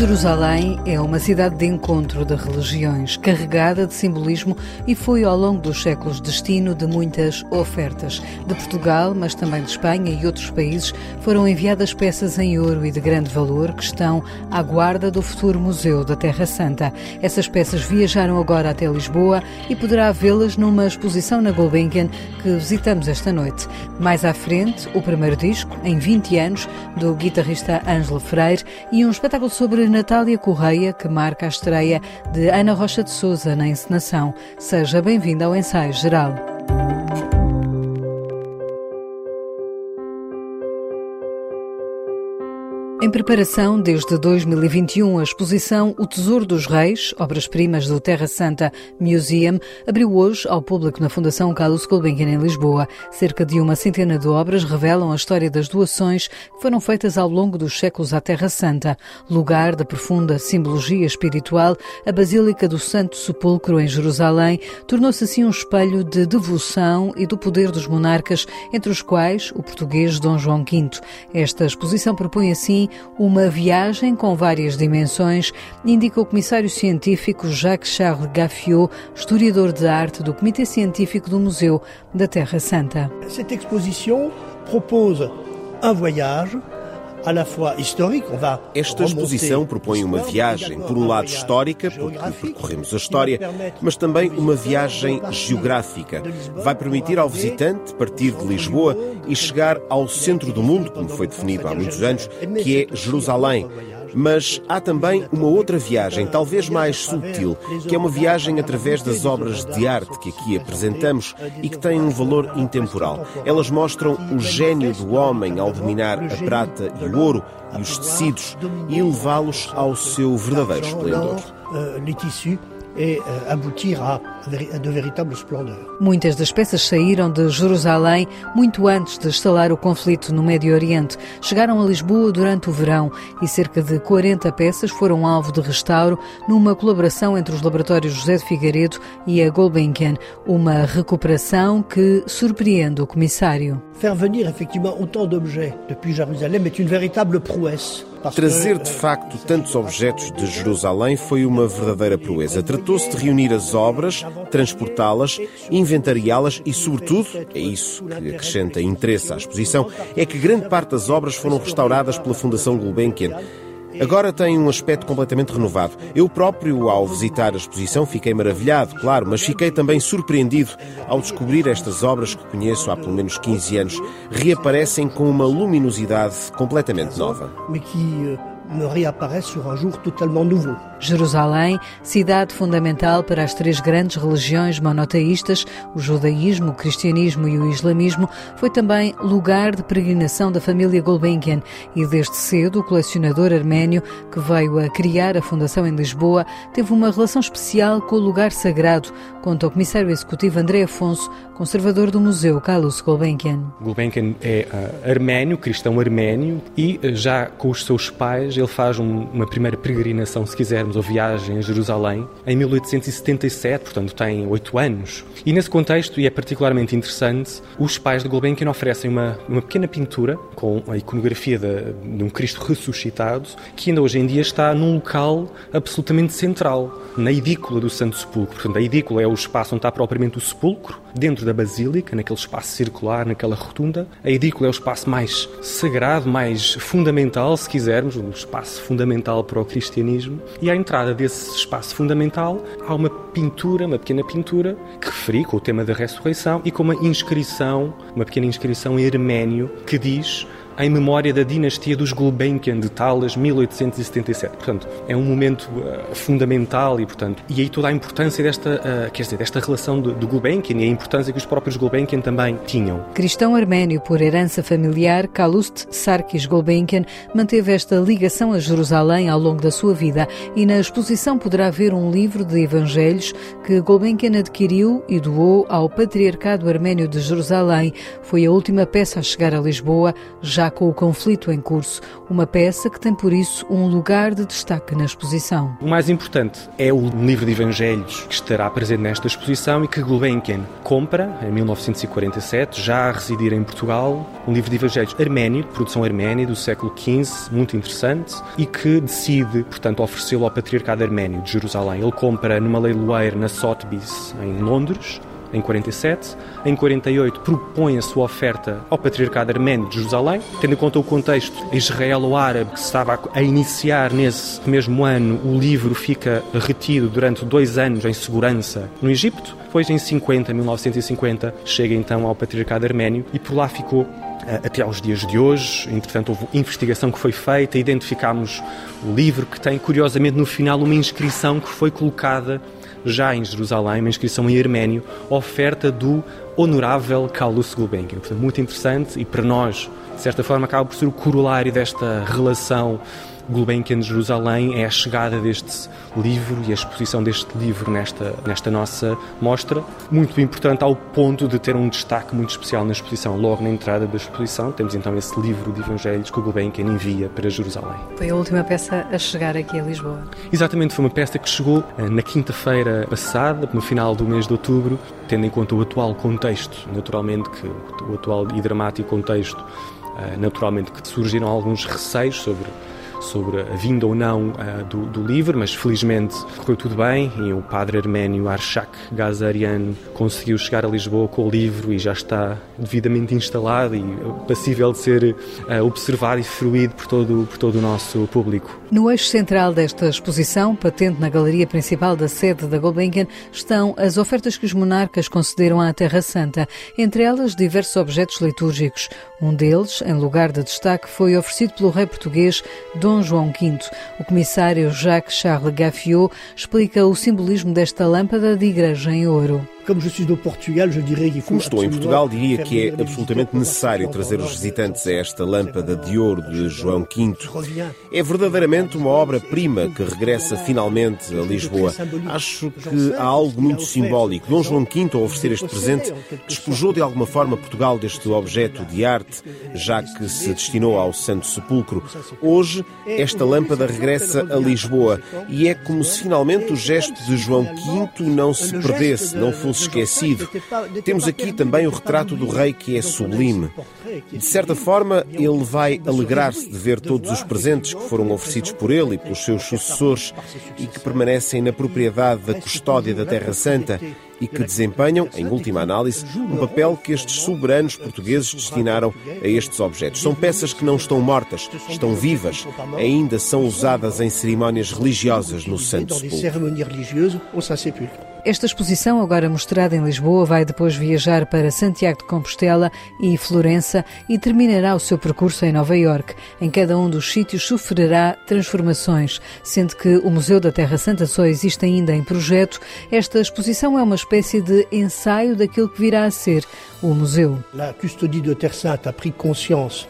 Jerusalém é uma cidade de encontro de religiões, carregada de simbolismo e foi ao longo dos séculos destino de muitas ofertas. De Portugal, mas também de Espanha e outros países, foram enviadas peças em ouro e de grande valor que estão à guarda do futuro Museu da Terra Santa. Essas peças viajaram agora até Lisboa e poderá vê-las numa exposição na Gulbenkian que visitamos esta noite. Mais à frente, o primeiro disco, em 20 anos, do guitarrista Ângelo Freire e um espetáculo sobre Natália Correia, que marca a estreia de Ana Rocha de Souza na encenação. Seja bem-vinda ao ensaio geral. Em preparação desde 2021, a exposição O Tesouro dos Reis, obras-primas do Terra Santa Museum, abriu hoje ao público na Fundação Carlos Gulbenkian em Lisboa. Cerca de uma centena de obras revelam a história das doações que foram feitas ao longo dos séculos à Terra Santa. Lugar de profunda simbologia espiritual, a Basílica do Santo Sepulcro em Jerusalém tornou-se assim um espelho de devoção e do poder dos monarcas, entre os quais o português Dom João V. Esta exposição propõe assim uma viagem com várias dimensões, indica o comissário científico Jacques Charles Gaffiot, historiador de arte do Comitê Científico do Museu da Terra Santa. Esta exposição propôs um voyage esta exposição propõe uma viagem, por um lado histórica, porque percorremos a história, mas também uma viagem geográfica. Vai permitir ao visitante partir de Lisboa e chegar ao centro do mundo, como foi definido há muitos anos, que é Jerusalém. Mas há também uma outra viagem, talvez mais sutil, que é uma viagem através das obras de arte que aqui apresentamos e que têm um valor intemporal. Elas mostram o gênio do homem ao dominar a prata e o ouro e os tecidos e levá-los ao seu verdadeiro esplendor e euh, aboutir a, de véritable splendeur. Muitas das peças saíram de Jerusalém muito antes de instalar o conflito no Médio Oriente. Chegaram a Lisboa durante o verão e cerca de 40 peças foram alvo de restauro numa colaboração entre os laboratórios José de Figueiredo e a Gulbenkian, uma recuperação que surpreende o comissário. Faire venir effectivement autant d'objets depuis Jérusalem est une véritable prouesse. Trazer de facto tantos objetos de Jerusalém foi uma verdadeira proeza. Tratou-se de reunir as obras, transportá-las, inventariá-las e, sobretudo, é isso que acrescenta interesse à exposição, é que grande parte das obras foram restauradas pela Fundação Gulbenkian. Agora tem um aspecto completamente renovado. Eu próprio, ao visitar a exposição, fiquei maravilhado, claro, mas fiquei também surpreendido ao descobrir estas obras que conheço há pelo menos 15 anos reaparecem com uma luminosidade completamente nova. Mas que me réapparaissent sur un jour totalement nouveau. Jerusalém, cidade fundamental para as três grandes religiões monoteístas, o judaísmo, o cristianismo e o islamismo, foi também lugar de peregrinação da família Gulbenkian e desde cedo o colecionador arménio que veio a criar a fundação em Lisboa teve uma relação especial com o lugar sagrado, conta o comissário executivo André Afonso, conservador do Museu Carlos Gulbenkian. Gulbenkian é uh, arménio, cristão arménio e uh, já com os seus pais ele faz um, uma primeira peregrinação, se quisermos, ou viagem a Jerusalém, em 1877, portanto tem oito anos. E nesse contexto, e é particularmente interessante, os pais de Gulbenkian oferecem uma, uma pequena pintura com a iconografia de, de um Cristo ressuscitado, que ainda hoje em dia está num local absolutamente central, na edícula do Santo Sepulcro. Portanto, a edícula é o espaço onde está propriamente o sepulcro, dentro da basílica, naquele espaço circular, naquela rotunda. A edícula é o espaço mais sagrado, mais fundamental, se quisermos, espaço fundamental para o cristianismo. E à entrada desse espaço fundamental há uma pintura, uma pequena pintura, que referi com o tema da ressurreição e com uma inscrição, uma pequena inscrição em arménio, que diz em memória da dinastia dos Gulbenkian de Talas, 1877. Portanto, é um momento uh, fundamental e, portanto, e aí toda a importância desta, uh, quer dizer, desta relação de, de Gulbenkian e a importância que os próprios Gulbenkian também tinham. Cristão arménio por herança familiar, Kalust Sarkis Gulbenkian manteve esta ligação a Jerusalém ao longo da sua vida e na exposição poderá ver um livro de evangelhos que Gulbenkian adquiriu e doou ao Patriarcado Arménio de Jerusalém. Foi a última peça a chegar a Lisboa, já com o conflito em curso, uma peça que tem por isso um lugar de destaque na exposição. O mais importante é o livro de Evangelhos que estará presente nesta exposição e que Gulbenkian compra em 1947, já a residir em Portugal, um livro de Evangelhos arménio, de produção arménia do século XV, muito interessante, e que decide, portanto, oferecê-lo ao Patriarcado Arménio de Jerusalém. Ele compra numa leiloeira na Sotheby's, em Londres, em 47. Em 48 propõe a sua oferta ao Patriarcado Arménio de Jerusalém, tendo em conta o contexto israelo-árabe que se estava a iniciar nesse mesmo ano, o livro fica retido durante dois anos em segurança no Egito. Depois, em 50, 1950, chega então ao Patriarcado Arménio e por lá ficou eh, até aos dias de hoje. Entretanto, houve investigação que foi feita, identificámos o livro que tem, curiosamente, no final uma inscrição que foi colocada já em Jerusalém, uma inscrição em arménio, oferta do honorável Carlos Gulbenkian. Portanto, muito interessante e para nós, de certa forma, acaba por ser o corolário desta relação Gulbenkian de Jerusalém é a chegada deste livro e a exposição deste livro nesta, nesta nossa mostra, muito importante ao ponto de ter um destaque muito especial na exposição. Logo na entrada da exposição temos então esse livro de Evangelhos que o Gulbenkian envia para Jerusalém. Foi a última peça a chegar aqui a Lisboa? Exatamente, foi uma peça que chegou eh, na quinta-feira passada, no final do mês de outubro, tendo em conta o atual contexto, naturalmente que o atual e dramático contexto, eh, naturalmente que surgiram alguns receios sobre sobre a vinda ou não uh, do, do, livro, mas felizmente correu tudo bem e o padre arménio Arshak Gazarian conseguiu chegar a Lisboa com o livro e já está devidamente instalado e passível de ser uh, observado e fruído por todo, por todo o nosso público. No eixo central desta exposição, patente na galeria principal da sede da Gulbenkian, estão as ofertas que os monarcas concederam à Terra Santa, entre elas diversos objetos litúrgicos. Um deles, em lugar de destaque, foi oferecido pelo rei português Dom João V. O comissário Jacques Charles Gaffiot explica o simbolismo desta lâmpada de igreja em ouro. Como estou em Portugal, diria que é absolutamente necessário trazer os visitantes a esta lâmpada de ouro de João V. É verdadeiramente uma obra-prima que regressa finalmente a Lisboa. Acho que há algo muito simbólico. Dom João V, ao oferecer este presente, despojou de alguma forma Portugal deste objeto de arte, já que se destinou ao Santo Sepulcro. Hoje, esta lâmpada regressa a Lisboa e é como se finalmente o gesto de João V não se perdesse, não fosse esquecido. Temos aqui também o retrato do rei que é sublime. De certa forma, ele vai alegrar-se de ver todos os presentes que foram oferecidos por ele e pelos seus sucessores e que permanecem na propriedade da custódia da Terra Santa e que desempenham, em última análise, um papel que estes soberanos portugueses destinaram a estes objetos. São peças que não estão mortas, estão vivas, ainda são usadas em cerimónias religiosas no Santo Sepulcro. Esta exposição, agora mostrada em Lisboa, vai depois viajar para Santiago de Compostela e Florença e terminará o seu percurso em Nova York. Em cada um dos sítios sofrerá transformações, sendo que o Museu da Terra Santa só existe ainda em projeto. Esta exposição é uma espécie de ensaio daquilo que virá a ser o museu. A custódia da Terra Santa a pris consciência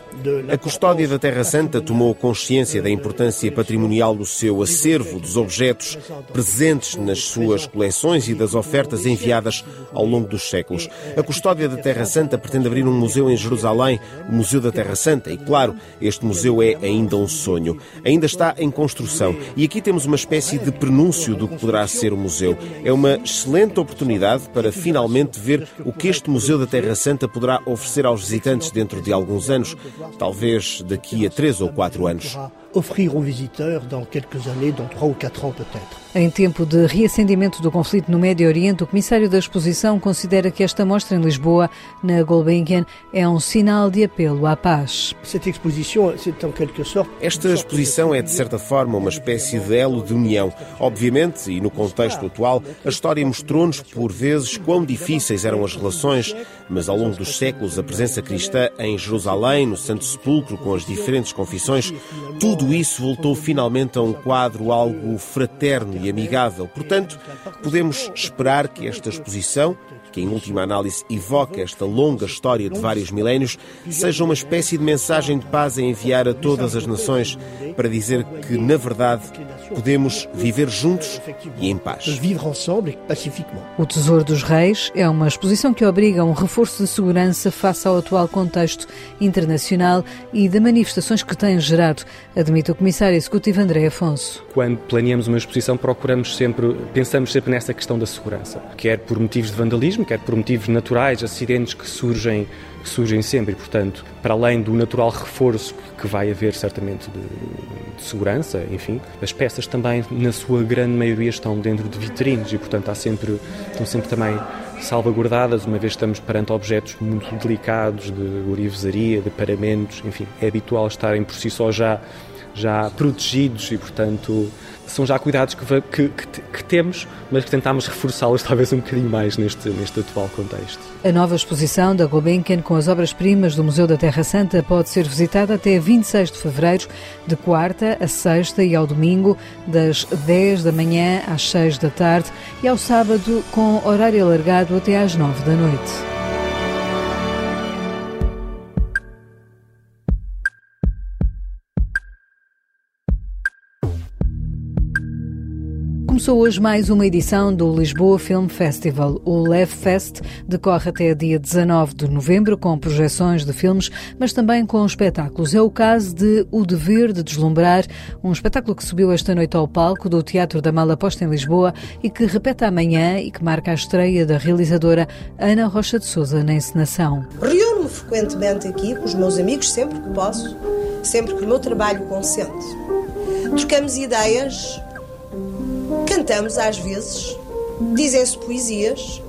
a custódia da Terra Santa tomou consciência da importância patrimonial do seu acervo, dos objetos presentes nas suas coleções e das ofertas enviadas ao longo dos séculos. A custódia da Terra Santa pretende abrir um museu em Jerusalém, o Museu da Terra Santa, e claro, este museu é ainda um sonho. Ainda está em construção e aqui temos uma espécie de prenúncio do que poderá ser o museu. É uma excelente oportunidade para finalmente ver o que este Museu da Terra Santa poderá oferecer aos visitantes dentro de alguns anos talvez daqui a três ou quatro anos. Offrir aux visiteurs dans quelques années, dans trois ou quatre ans peut-être. Em tempo de reacendimento do conflito no Médio Oriente, o comissário da exposição considera que esta mostra em Lisboa, na Gulbenkian, é um sinal de apelo à paz. Esta exposição é, de certa forma, uma espécie de elo de união. Obviamente, e no contexto atual, a história mostrou-nos, por vezes, quão difíceis eram as relações, mas ao longo dos séculos, a presença cristã em Jerusalém, no Santo Sepulcro, com as diferentes confissões, tudo isso voltou finalmente a um quadro algo fraterno e amigável. Portanto, podemos esperar que esta exposição, que em última análise evoca esta longa história de vários milénios, seja uma espécie de mensagem de paz a enviar a todas as nações para dizer que, na verdade, podemos viver juntos e em paz. O Tesouro dos Reis é uma exposição que obriga a um reforço de segurança face ao atual contexto internacional e de manifestações que tem gerado, admite o Comissário Executivo André Afonso. Quando planeamos uma exposição, procuramos sempre, pensamos sempre nessa questão da segurança, quer por motivos de vandalismo, quer por motivos naturais, acidentes que surgem que surgem sempre. E, portanto, para além do natural reforço que vai haver certamente de, de, segurança, enfim, as peças também, na sua grande maioria, estão dentro de vitrines. E, portanto, há sempre, estão sempre também salvaguardadas, uma vez estamos perante objetos muito delicados de orivesaria, de paramentos, enfim, é habitual estarem por si só já, já protegidos e, portanto, são já cuidados que, que, que, que temos, mas que tentamos reforçá-los talvez um bocadinho mais neste, neste atual contexto. A nova exposição da Gulbenkian com as obras-primas do Museu da Terra Santa pode ser visitada até 26 de fevereiro, de quarta a sexta e ao domingo, das 10 da manhã às 6 da tarde e ao sábado com horário alargado até às 9 da noite. Começou hoje mais uma edição do Lisboa Film Festival. O Lev Fest decorre até dia 19 de novembro com projeções de filmes, mas também com espetáculos. É o caso de O Dever de Deslumbrar, um espetáculo que subiu esta noite ao palco do Teatro da Malaposta em Lisboa e que repete amanhã e que marca a estreia da realizadora Ana Rocha de Souza na encenação. Reúno-me frequentemente aqui com os meus amigos sempre que posso, sempre que o meu trabalho consente. Trocamos ideias Cantamos às vezes, dizem-se poesias,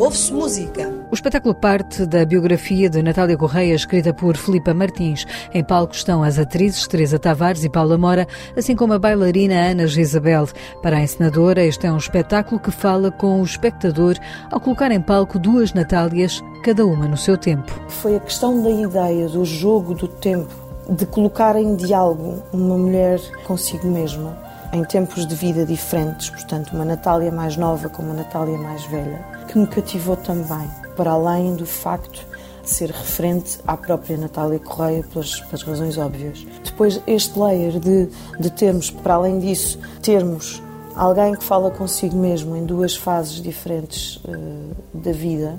ouve-se música. O espetáculo parte da biografia de Natália Correia, escrita por Filipa Martins. Em palco estão as atrizes Teresa Tavares e Paula Mora, assim como a bailarina Ana Gisabel. Para a encenadora, este é um espetáculo que fala com o espectador ao colocar em palco duas Natálias, cada uma no seu tempo. Foi a questão da ideia, do jogo do tempo, de colocar em diálogo uma mulher consigo mesma em tempos de vida diferentes, portanto, uma Natália mais nova com uma Natália mais velha, que me cativou também, para além do facto de ser referente à própria Natália Correia, pelas, pelas razões óbvias. Depois, este layer de, de termos, para além disso, termos alguém que fala consigo mesmo em duas fases diferentes uh, da vida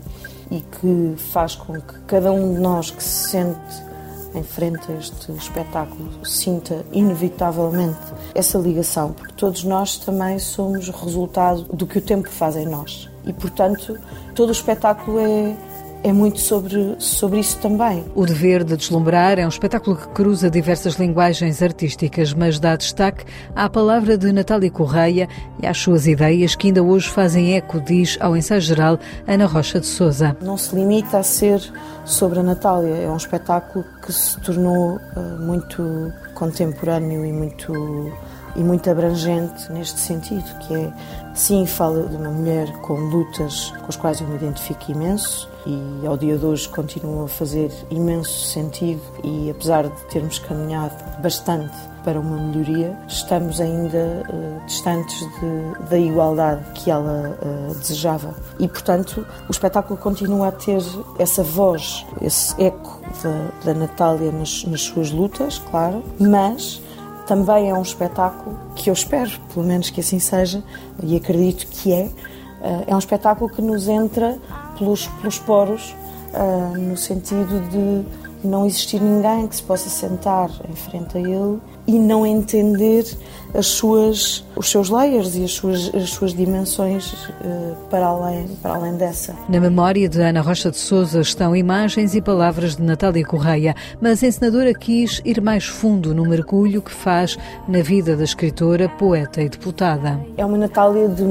e que faz com que cada um de nós que se sente em frente a este espetáculo sinta inevitavelmente essa ligação, porque todos nós também somos resultado do que o tempo faz em nós. E, portanto, todo o espetáculo é, é muito sobre, sobre isso também. O Dever de Deslumbrar é um espetáculo que cruza diversas linguagens artísticas, mas dá destaque à palavra de Natália Correia e às suas ideias que ainda hoje fazem eco, diz ao ensaio geral Ana Rocha de Souza. Não se limita a ser sobre a Natália, é um espetáculo que se tornou uh, muito contemporâneo e muito e muito abrangente neste sentido, que é, sim, fala de uma mulher com lutas com as quais eu me identifico imenso e ao dia de hoje continuam a fazer imenso sentido e apesar de termos caminhado bastante para uma melhoria, estamos ainda uh, distantes de, da igualdade que ela uh, desejava. E, portanto, o espetáculo continua a ter essa voz, esse eco da, da Natália nas, nas suas lutas, claro, mas também é um espetáculo que eu espero, pelo menos que assim seja, e acredito que é, eh, é um espetáculo que nos entra pelos, pelos poros, eh, no sentido de não existir ninguém que se possa sentar em frente a ele e não entender as suas, os seus layers e as suas, as suas dimensões uh, para, além, para além dessa. Na memória de Ana Rocha de Souza estão imagens e palavras de Natália Correia, mas a encenadora quis ir mais fundo no mergulho que faz na vida da escritora, poeta e deputada. É uma Natália de,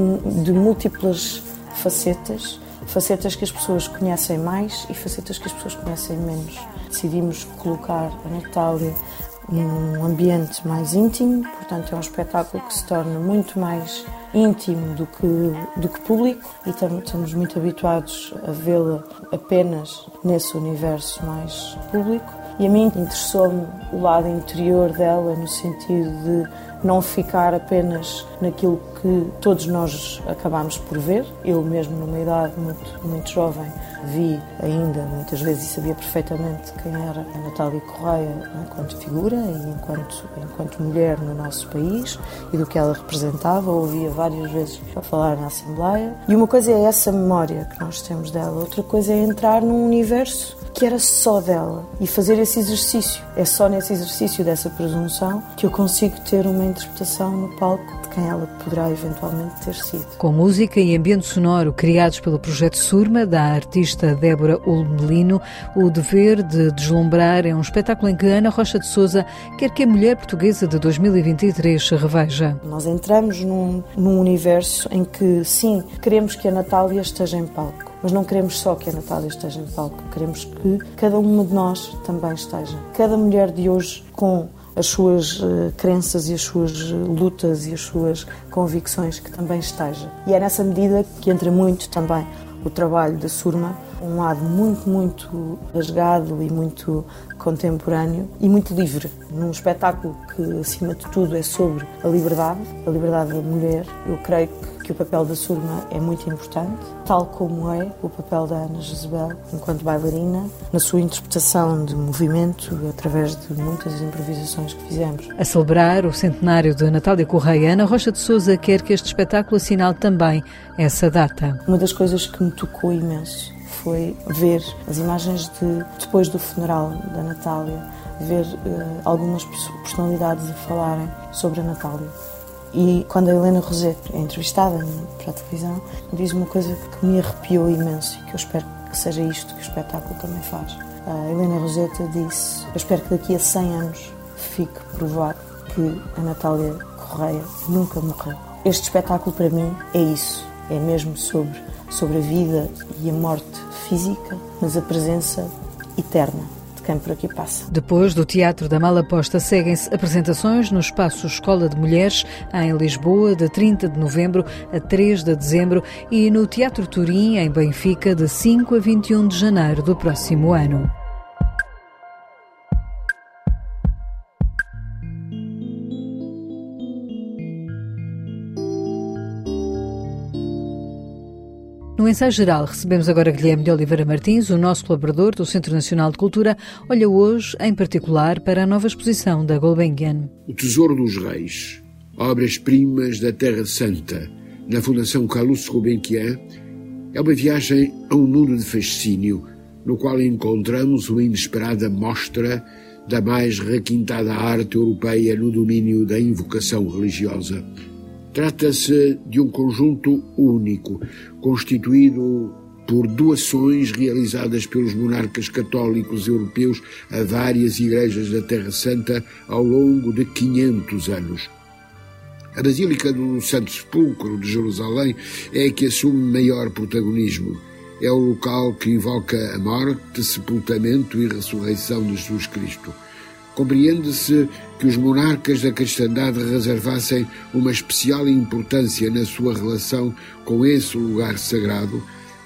de múltiplas facetas, facetas que as pessoas conhecem mais e facetas que as pessoas conhecem menos. Decidimos colocar a Natália num ambiente mais íntimo, portanto é um espetáculo que se torna muito mais íntimo do que, do que público e estamos muito habituados a vê-la apenas nesse universo mais público. E a mim interessou-me o lado interior dela, no sentido de não ficar apenas naquilo que todos nós acabámos por ver. Eu mesmo numa idade muito, muito jovem vi ainda muitas vezes e sabia perfeitamente quem era a Natália Correia enquanto figura e enquanto, enquanto mulher no nosso país e do que ela representava. Ouvia várias vezes falar na Assembleia. E uma coisa é essa memória que nós temos dela, outra coisa é entrar num universo que era só dela e fazer esse exercício. É só nesse exercício dessa presunção que eu consigo ter uma interpretação no palco de quem ela poderá eventualmente ter sido. Com música e ambiente sonoro criados pelo projeto Surma, da artista Débora Ulmelino, o dever de deslumbrar é um espetáculo em que Ana Rocha de Souza quer que a mulher portuguesa de 2023 se reveja. Nós entramos num, num universo em que, sim, queremos que a Natália esteja em palco mas não queremos só que a Natália esteja em palco, queremos que cada uma de nós também esteja. Cada mulher de hoje com as suas uh, crenças e as suas lutas e as suas convicções que também esteja. E é nessa medida que entra muito também o trabalho da Surma, um lado muito, muito rasgado e muito contemporâneo e muito livre, num espetáculo que, acima de tudo, é sobre a liberdade, a liberdade da mulher. Eu creio que que o papel da Surma é muito importante, tal como é o papel da Ana Jezebel enquanto bailarina, na sua interpretação de movimento através de muitas improvisações que fizemos. A celebrar o centenário de Natália Correia, Ana Rocha de Souza quer que este espetáculo assinale também essa data. Uma das coisas que me tocou imenso foi ver as imagens de depois do funeral da Natália, ver uh, algumas personalidades a falarem sobre a Natália e quando a Helena Rosete é entrevistada para a televisão, diz uma coisa que me arrepiou imenso e que eu espero que seja isto que o espetáculo também faz. A Helena Roseta disse: Eu espero que daqui a 100 anos fique provado que a Natália Correia nunca morreu. Este espetáculo para mim é isso. É mesmo sobre, sobre a vida e a morte física, mas a presença eterna por aqui passa. Depois do Teatro da Malaposta, seguem-se apresentações no Espaço Escola de Mulheres, em Lisboa, de 30 de novembro a 3 de dezembro, e no Teatro Turim, em Benfica, de 5 a 21 de janeiro do próximo ano. Ensaio geral, recebemos agora Guilherme de Oliveira Martins, o nosso colaborador do Centro Nacional de Cultura, olha hoje, em particular, para a nova exposição da Gulbenkian. O Tesouro dos Reis, obras-primas da Terra Santa, na Fundação Carlos Gulbenkian, é uma viagem a um mundo de fascínio, no qual encontramos uma inesperada mostra da mais requintada arte europeia no domínio da invocação religiosa. Trata-se de um conjunto único, constituído por doações realizadas pelos monarcas católicos europeus a várias igrejas da Terra Santa ao longo de 500 anos. A Basílica do Santo Sepulcro de Jerusalém é a que assume maior protagonismo. É o local que invoca a morte, sepultamento e ressurreição de Jesus Cristo. Compreende-se que os monarcas da cristandade reservassem uma especial importância na sua relação com esse lugar sagrado,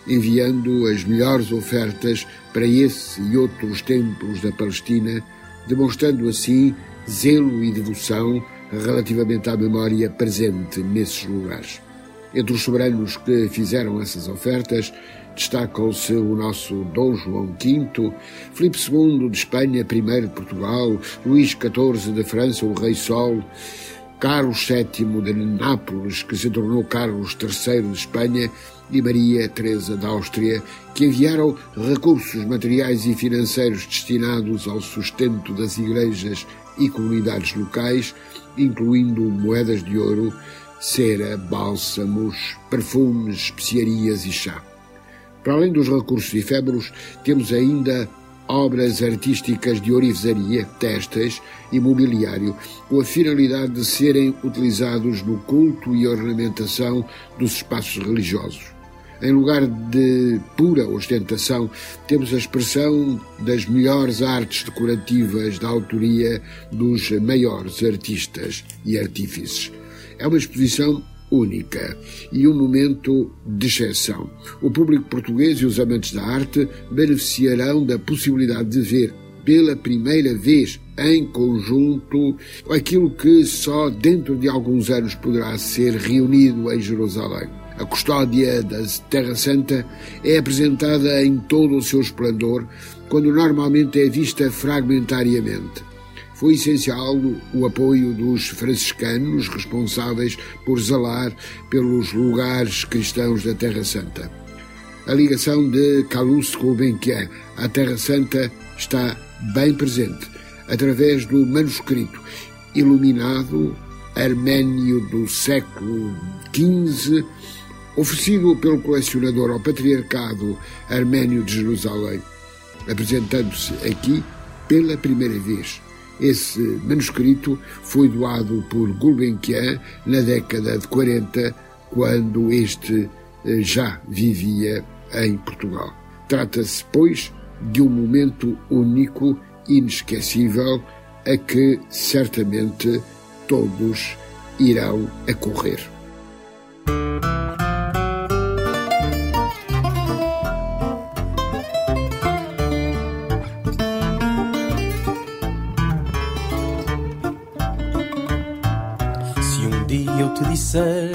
enviando as melhores ofertas para esse e outros templos da Palestina, demonstrando assim zelo e devoção relativamente à memória presente nesses lugares. Entre os soberanos que fizeram essas ofertas Destacam-se o nosso Dom João V, Filipe II de Espanha, I de Portugal, Luís XIV de França, o Rei Sol, Carlos VII de Nápoles, que se tornou Carlos III de Espanha, e Maria Teresa da Áustria, que enviaram recursos materiais e financeiros destinados ao sustento das igrejas e comunidades locais, incluindo moedas de ouro, cera, bálsamos, perfumes, especiarias e chá. Para além dos recursos efêmeros, temos ainda obras artísticas de orivesaria, testas e mobiliário, com a finalidade de serem utilizados no culto e ornamentação dos espaços religiosos. Em lugar de pura ostentação, temos a expressão das melhores artes decorativas da autoria dos maiores artistas e artífices. É uma exposição única e um momento de exceção. O público português e os amantes da arte beneficiarão da possibilidade de ver pela primeira vez em conjunto aquilo que só dentro de alguns anos poderá ser reunido em Jerusalém. A custódia da Terra Santa é apresentada em todo o seu esplendor, quando normalmente é vista fragmentariamente. Foi essencial o apoio dos franciscanos responsáveis por zelar pelos lugares cristãos da Terra Santa. A ligação de Calus Gulbenkian à Terra Santa está bem presente, através do manuscrito iluminado armênio do século XV, oferecido pelo colecionador ao Patriarcado Armênio de Jerusalém, apresentando-se aqui pela primeira vez. Esse manuscrito foi doado por Gulbenkian na década de 40, quando este eh, já vivia em Portugal. Trata-se, pois, de um momento único, inesquecível, a que certamente todos irão acorrer. Te disser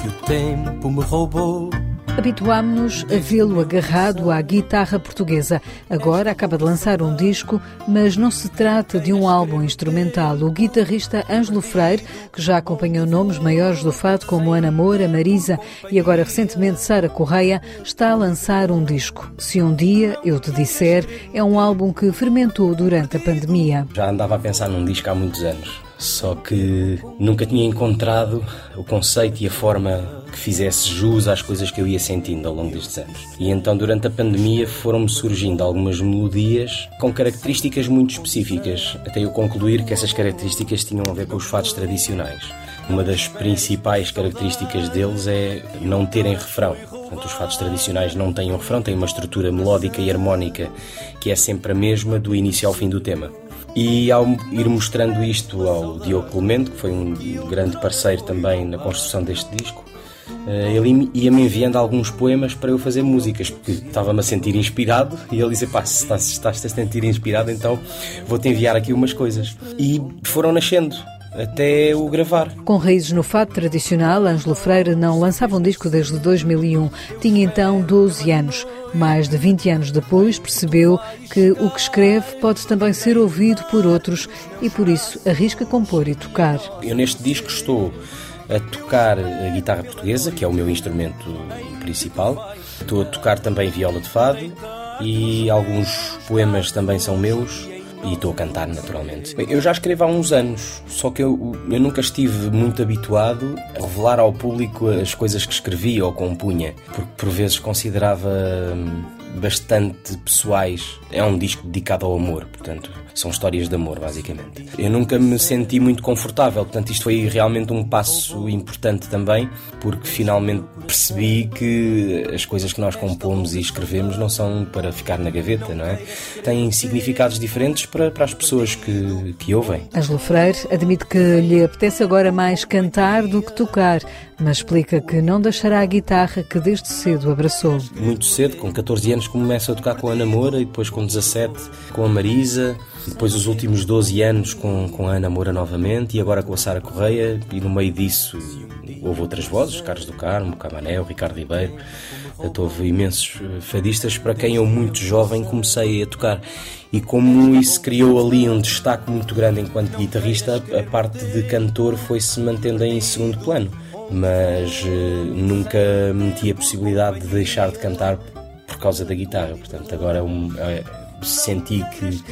que o tempo me roubou Habituámos-nos a vê-lo agarrado à guitarra portuguesa. Agora acaba de lançar um disco, mas não se trata de um álbum instrumental. O guitarrista Ângelo Freire, que já acompanhou nomes maiores do fado como Ana Moura, Marisa e agora recentemente Sara Correia, está a lançar um disco. Se um dia eu te disser, é um álbum que fermentou durante a pandemia. Já andava a pensar num disco há muitos anos só que nunca tinha encontrado o conceito e a forma que fizesse jus às coisas que eu ia sentindo ao longo destes anos. E então, durante a pandemia, foram-me surgindo algumas melodias com características muito específicas, até eu concluir que essas características tinham a ver com os fados tradicionais. Uma das principais características deles é não terem refrão. Portanto, os fados tradicionais não têm um refrão, têm uma estrutura melódica e harmónica que é sempre a mesma do início ao fim do tema. E ao ir mostrando isto ao Diogo Clemente, que foi um grande parceiro também na construção deste disco, eh, ele ia-me enviando alguns poemas para eu fazer músicas, porque estava-me a sentir inspirado e ele dizia: Pá, se estás, se estás a sentir inspirado, então vou-te enviar aqui umas coisas. E foram nascendo até o gravar. Com raízes no fado tradicional, Ângelo Freire não lançava um disco desde 2001. Tinha então 12 anos. Mais de 20 anos depois, percebeu que o que escreve pode também ser ouvido por outros e por isso arrisca compor e tocar. Eu neste disco estou a tocar a guitarra portuguesa, que é o meu instrumento principal. Estou a tocar também viola de fado e alguns poemas também são meus e estou a cantar naturalmente. Eu já escrevo há uns anos, só que eu, eu nunca estive muito habituado a revelar ao público as coisas que escrevia ou compunha, porque por vezes considerava hum, bastante pessoais. É um disco dedicado ao amor, portanto, são histórias de amor, basicamente. Eu nunca me senti muito confortável, portanto, isto foi realmente um passo importante também, porque finalmente percebi que as coisas que nós compomos e escrevemos não são para ficar na gaveta, não é? Têm significados diferentes para, para as pessoas que, que ouvem. Ângelo Freire admite que lhe apetece agora mais cantar do que tocar, mas explica que não deixará a guitarra que desde cedo abraçou. Muito cedo, com 14 anos, começo a tocar com a Ana Moura e depois com 17 com a Marisa, depois os últimos 12 anos com, com a Ana Moura novamente e agora com a Sara Correia. E no meio disso houve outras vozes, Carlos do Carmo, Camané, o Ricardo Ribeiro, houve imensos fadistas para quem eu muito jovem comecei a tocar. E como isso criou ali um destaque muito grande enquanto guitarrista, a parte de cantor foi-se mantendo em segundo plano. Mas uh, nunca meti a possibilidade de deixar de cantar por causa da guitarra. Portanto, agora um, é, senti que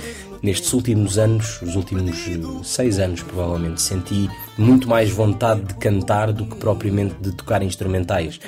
nestes últimos anos, os últimos eh, seis anos provavelmente, senti muito mais vontade de cantar do que propriamente de tocar instrumentais.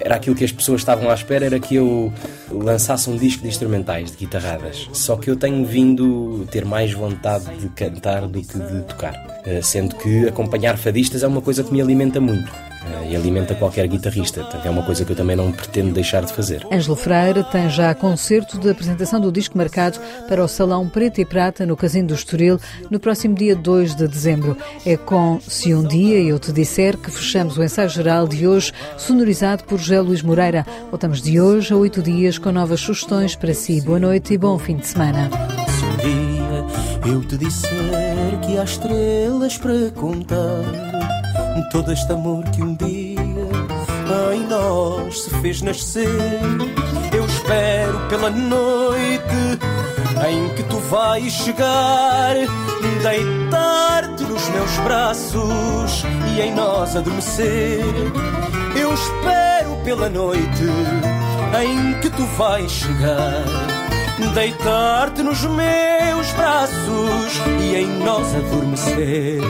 Era aquilo que as pessoas estavam à espera, era que eu lançasse um disco de instrumentais, de guitarradas. Só que eu tenho vindo ter mais vontade de cantar do que de tocar. Eh, sendo que acompanhar fadistas é uma coisa que me alimenta muito. Eh, e alimenta qualquer guitarrista. Portanto, é uma coisa que eu também não pretendo deixar de fazer. Ângelo Freire tem já concerto de apresentação do disco marcado para o Salão Preto e Prata no Casino do Estoril no próximo dia 2 de dezembro. É com Se um Dia Eu Te Disser que fechamos o ensaio geral de hoje, sonorizado por José Luís Moreira. Voltamos de hoje a oito dias com novas sugestões para si. Boa noite e bom fim de semana. dia eu te disser que há estrelas para contar, todo este amor que um dia em nós se fez nascer. Eu espero pela noite em que tu vais chegar, deitar-te nos meus braços e em nós adormecer. Eu espero pela noite em que tu vais chegar, deitar-te nos meus braços e em nós adormecer.